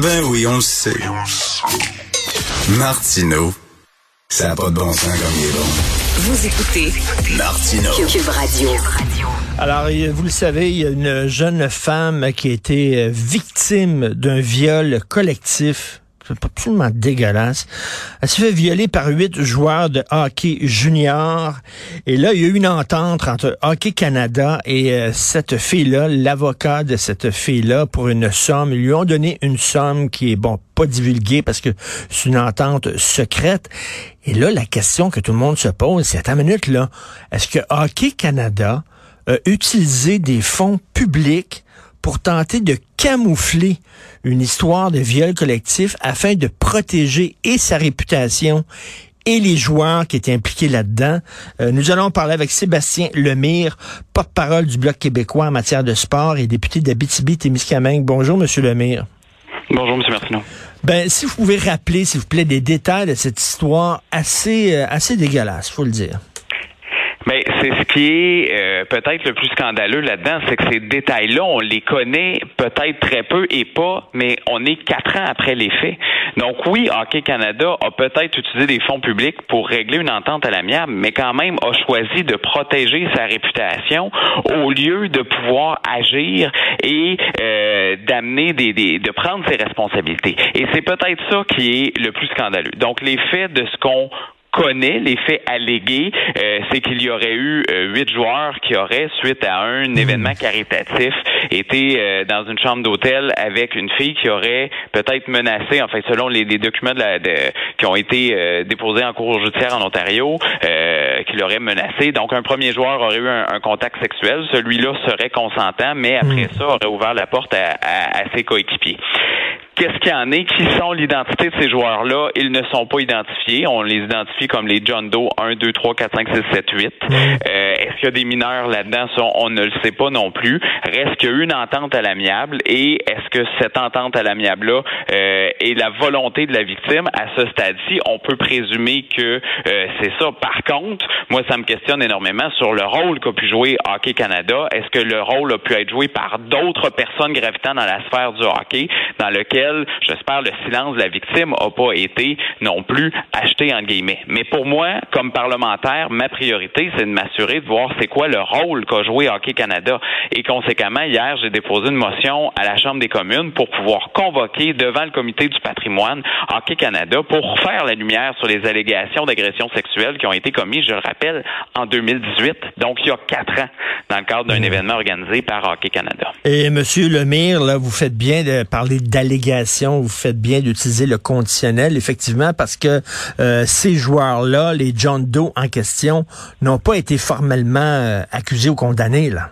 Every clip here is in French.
Ben oui, on le sait. Martineau, ça n'a pas de bon sens comme il est bon. Vous écoutez Martineau. Cube Radio. Alors, vous le savez, il y a une jeune femme qui a été victime d'un viol collectif. C'est absolument dégueulasse. Elle s'est fait violer par huit joueurs de hockey junior. Et là, il y a eu une entente entre Hockey Canada et euh, cette fille-là, l'avocat de cette fille-là, pour une somme. Ils lui ont donné une somme qui est, bon, pas divulguée parce que c'est une entente secrète. Et là, la question que tout le monde se pose, c'est, une minute, là, est-ce que Hockey Canada a utilisé des fonds publics pour tenter de camoufler une histoire de viol collectif afin de protéger et sa réputation et les joueurs qui étaient impliqués là-dedans. Euh, nous allons parler avec Sébastien Lemire, porte-parole du Bloc québécois en matière de sport et député d'Abitibi-Témiscamingue. Bonjour, Monsieur Lemire. Bonjour, M. Martineau. Ben, si vous pouvez rappeler, s'il vous plaît, des détails de cette histoire assez, euh, assez dégueulasse, faut le dire. Mais c'est ce qui est euh, peut-être le plus scandaleux là-dedans, c'est que ces détails-là, on les connaît peut-être très peu et pas, mais on est quatre ans après les faits. Donc oui, Hockey Canada a peut-être utilisé des fonds publics pour régler une entente à l'amiable, mais quand même a choisi de protéger sa réputation au lieu de pouvoir agir et euh, d'amener des, des, de prendre ses responsabilités. Et c'est peut-être ça qui est le plus scandaleux. Donc les faits de ce qu'on connaît les faits allégués, euh, c'est qu'il y aurait eu euh, huit joueurs qui auraient, suite à un événement caritatif, été euh, dans une chambre d'hôtel avec une fille qui aurait peut-être menacé, enfin selon les, les documents de la, de, qui ont été euh, déposés en cour judiciaire en Ontario, euh, qui l'aurait menacé. Donc un premier joueur aurait eu un, un contact sexuel, celui-là serait consentant, mais après ça aurait ouvert la porte à, à, à ses coéquipiers. Qu'est-ce qu'il y en est? Qui sont l'identité de ces joueurs-là? Ils ne sont pas identifiés. On les identifie comme les John Doe 1, 2, 3, 4, 5, 6, 7, 8. Euh, Est-ce qu'il y a des mineurs là-dedans? On ne le sait pas non plus. Reste qu'il y a eu une entente à l'amiable et est-ce que cette entente à l'amiable-là euh, est la volonté de la victime? À ce stade-ci, on peut présumer que euh, c'est ça. Par contre, moi, ça me questionne énormément sur le rôle qu'a pu jouer Hockey Canada. Est-ce que le rôle a pu être joué par d'autres personnes gravitant dans la sphère du hockey, dans lequel j'espère, le silence de la victime n'a pas été non plus acheté, en guillemets. Mais pour moi, comme parlementaire, ma priorité, c'est de m'assurer de voir c'est quoi le rôle qu'a joué Hockey Canada. Et conséquemment, hier, j'ai déposé une motion à la Chambre des communes pour pouvoir convoquer devant le comité du patrimoine Hockey Canada pour faire la lumière sur les allégations d'agression sexuelle qui ont été commises, je le rappelle, en 2018. Donc, il y a quatre ans, dans le cadre d'un événement organisé par Hockey Canada. Et Monsieur Lemire, là, vous faites bien de parler d'allégations vous faites bien d'utiliser le conditionnel, effectivement, parce que euh, ces joueurs-là, les John Doe en question, n'ont pas été formellement euh, accusés ou condamnés, là.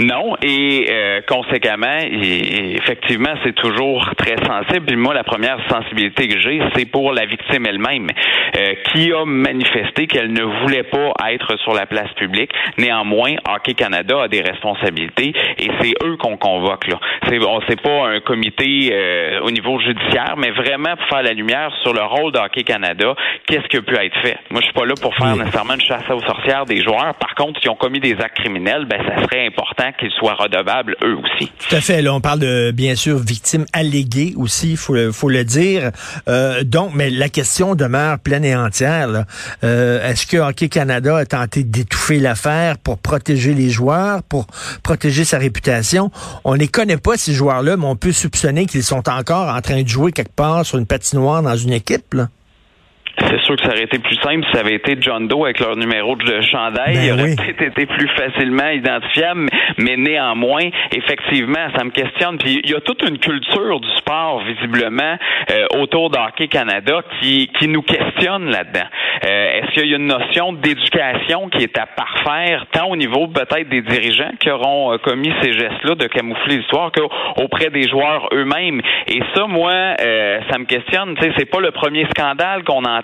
Non, et euh, conséquemment, et, effectivement, c'est toujours très sensible. Puis moi, la première sensibilité que j'ai, c'est pour la victime elle-même, euh, qui a manifesté qu'elle ne voulait pas être sur la place publique. Néanmoins, Hockey Canada a des responsabilités et c'est eux qu'on convoque là. C'est on c'est pas un comité euh, au niveau judiciaire, mais vraiment pour faire la lumière sur le rôle de Hockey Canada. Qu'est-ce qui a pu être fait Moi, je suis pas là pour faire nécessairement une chasse aux sorcières des joueurs. Par contre, s'ils ont commis des actes criminels, ben ça serait important qu'ils soient redevables eux aussi. Tout à fait. Là, on parle de, bien sûr, victimes alléguées aussi, faut le, faut le dire. Euh, donc, mais la question demeure pleine et entière. Euh, Est-ce que Hockey Canada a tenté d'étouffer l'affaire pour protéger les joueurs, pour protéger sa réputation? On ne connaît pas, ces joueurs-là, mais on peut soupçonner qu'ils sont encore en train de jouer quelque part sur une patinoire dans une équipe. C'est sûr que ça aurait été plus simple si ça avait été John Doe avec leur numéro de chandail. Ben Il aurait oui. peut-être été plus facilement identifiable, mais néanmoins, effectivement, ça me questionne. Puis il y a toute une culture du sport, visiblement, euh, autour d'Hockey Canada qui, qui nous questionne là-dedans. Euh, Est-ce qu'il y a une notion d'éducation qui est à parfaire, tant au niveau peut-être des dirigeants qui auront euh, commis ces gestes-là de camoufler l'histoire qu'auprès des joueurs eux-mêmes? Et ça, moi, euh, ça me questionne. C'est pas le premier scandale qu'on entend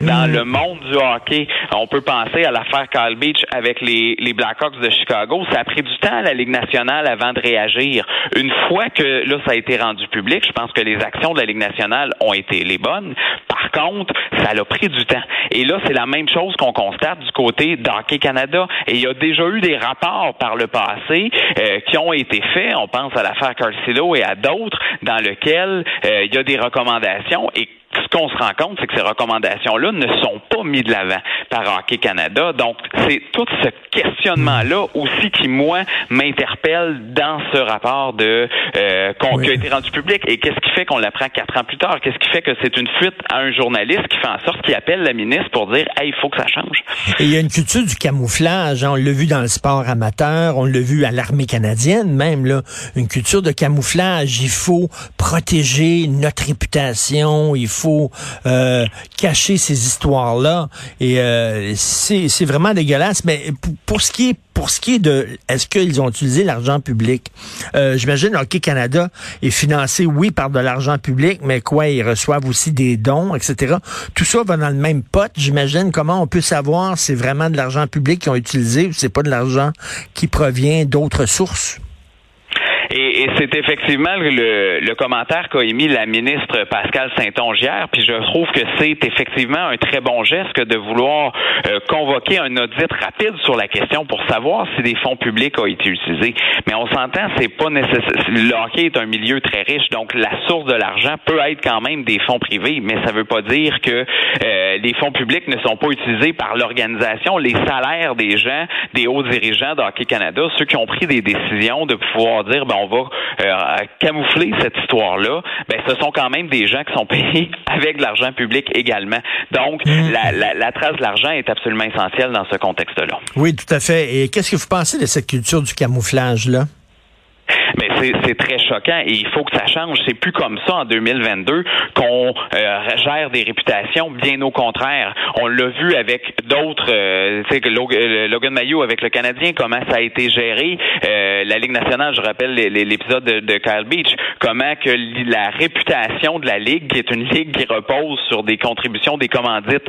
dans le monde du hockey. On peut penser à l'affaire Kyle Beach avec les, les Blackhawks de Chicago. Ça a pris du temps à la Ligue nationale avant de réagir. Une fois que là, ça a été rendu public, je pense que les actions de la Ligue nationale ont été les bonnes. Par contre, ça a pris du temps. Et là, c'est la même chose qu'on constate du côté d'Hockey Canada. Et il y a déjà eu des rapports par le passé euh, qui ont été faits. On pense à l'affaire Carcillo et à d'autres dans lesquels euh, il y a des recommandations et ce qu'on se rend compte, c'est que ces recommandations-là ne sont pas mises de l'avant par Hockey Canada. Donc, c'est tout ce questionnement-là aussi qui, moi, m'interpelle dans ce rapport de euh, qui a été rendu public. Et qu'est-ce qui fait qu'on l'apprend quatre ans plus tard? Qu'est-ce qui fait que c'est une fuite à un journaliste qui fait en sorte qu'il appelle la ministre pour dire Hey, il faut que ça change? Et il y a une culture du camouflage. Hein. On l'a vu dans le sport amateur, on l'a vu à l'armée canadienne même, là. Une culture de camouflage. Il faut protéger notre réputation, il faut euh, cacher ces histoires-là. Et euh, c'est vraiment dégueulasse. Mais pour, ce qui est pour ce qui est de est-ce qu'ils ont utilisé l'argent public, euh, j'imagine Hockey Canada est financé, oui, par de l'argent public, mais quoi, ils reçoivent aussi des dons, etc. Tout ça va dans le même pot, j'imagine. Comment on peut savoir si c'est vraiment de l'argent public qu'ils ont utilisé ou c'est pas de l'argent qui provient d'autres sources? Et, c'est effectivement le, le commentaire qu'a émis la ministre Pascal Saint-Onge hier, puis je trouve que c'est effectivement un très bon geste de vouloir euh, convoquer un audit rapide sur la question pour savoir si des fonds publics ont été utilisés. Mais on s'entend, c'est pas nécessaire. Le hockey est un milieu très riche, donc la source de l'argent peut être quand même des fonds privés, mais ça veut pas dire que euh, les fonds publics ne sont pas utilisés par l'organisation. Les salaires des gens, des hauts dirigeants d'Hockey Canada, ceux qui ont pris des décisions de pouvoir dire, ben, on va euh, camoufler cette histoire-là, ben, ce sont quand même des gens qui sont payés avec de l'argent public également. Donc, mmh. la, la, trace de l'argent est absolument essentielle dans ce contexte-là. Oui, tout à fait. Et qu'est-ce que vous pensez de cette culture du camouflage-là? Mais c'est très choquant et il faut que ça change. C'est plus comme ça en 2022 qu'on euh, gère des réputations. Bien au contraire, on l'a vu avec d'autres. Euh, tu sais, euh, Logan Mayo avec le Canadien, comment ça a été géré. Euh, la Ligue nationale, je rappelle l'épisode de, de, Kyle Beach, comment que la réputation de la Ligue, qui est une ligue qui repose sur des contributions, des commandites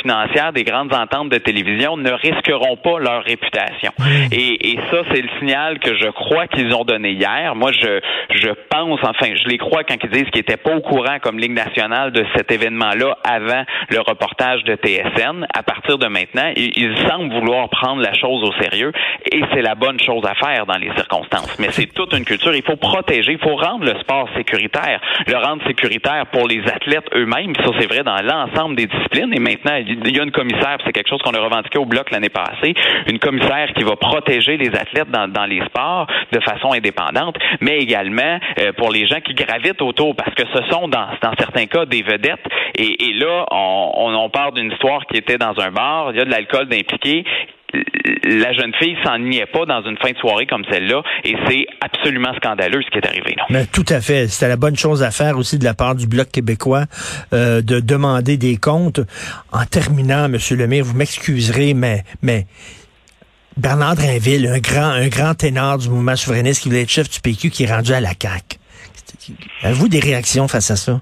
financières, des grandes ententes de télévision, ne risqueront pas leur réputation. Et, et ça, c'est le signal que je crois qu'ils ont donné hier. Moi, je, je pense, enfin, je les crois quand ils disent qu'ils n'étaient pas au courant comme Ligue nationale de cet événement-là avant le reportage de TSN. À partir de maintenant, ils, semblent vouloir prendre la chose au sérieux et c'est la bonne chose à faire dans les circonstances. Mais c'est toute une culture. Il faut protéger, il faut rendre le sport sécuritaire, le rendre sécuritaire pour les athlètes eux-mêmes. Ça, c'est vrai dans l'ensemble des disciplines. Et maintenant, il y a une commissaire, c'est quelque chose qu'on a revendiqué au bloc l'année passée, une commissaire qui va protéger les athlètes dans, dans les sports de façon indépendante, mais également euh, pour les gens qui gravitent autour, parce que ce sont dans, certains cas des vedettes. Et, là, on, on, parle d'une histoire qui était dans un bar, il y a de l'alcool d'impliqué la jeune fille s'en niait pas dans une fin de soirée comme celle-là, et c'est absolument scandaleux ce qui est arrivé. Tout à fait. C'était la bonne chose à faire aussi de la part du Bloc québécois euh, de demander des comptes. En terminant, Monsieur Lemire, vous m'excuserez, mais Bernard Drinville, un grand, un grand ténor du mouvement souverainiste qui voulait être chef du PQ, qui est rendu à la CAQ. Avez-vous des réactions face à ça?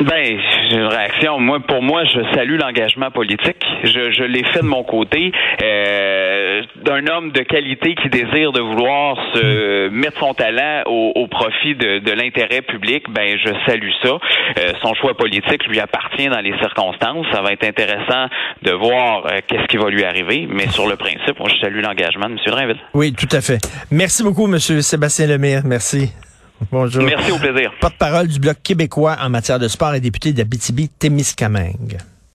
Ben, j'ai une réaction. Moi, pour moi, je salue l'engagement politique. Je, je l'ai fait de mon côté. Euh, d'un homme de qualité qui désire de vouloir se mettre son talent au, au profit de, de l'intérêt public, ben je salue ça. Euh, son choix politique lui appartient dans les circonstances. Ça va être intéressant de voir euh, qu'est-ce qui va lui arriver. Mais sur le principe, moi, je salue l'engagement de M. Drainville. Oui, tout à fait. Merci beaucoup, M. Sébastien Lemire. Merci. Bonjour. Merci, au plaisir. Porte-parole du Bloc québécois en matière de sport et député d'Abitibi-Témiscamingue.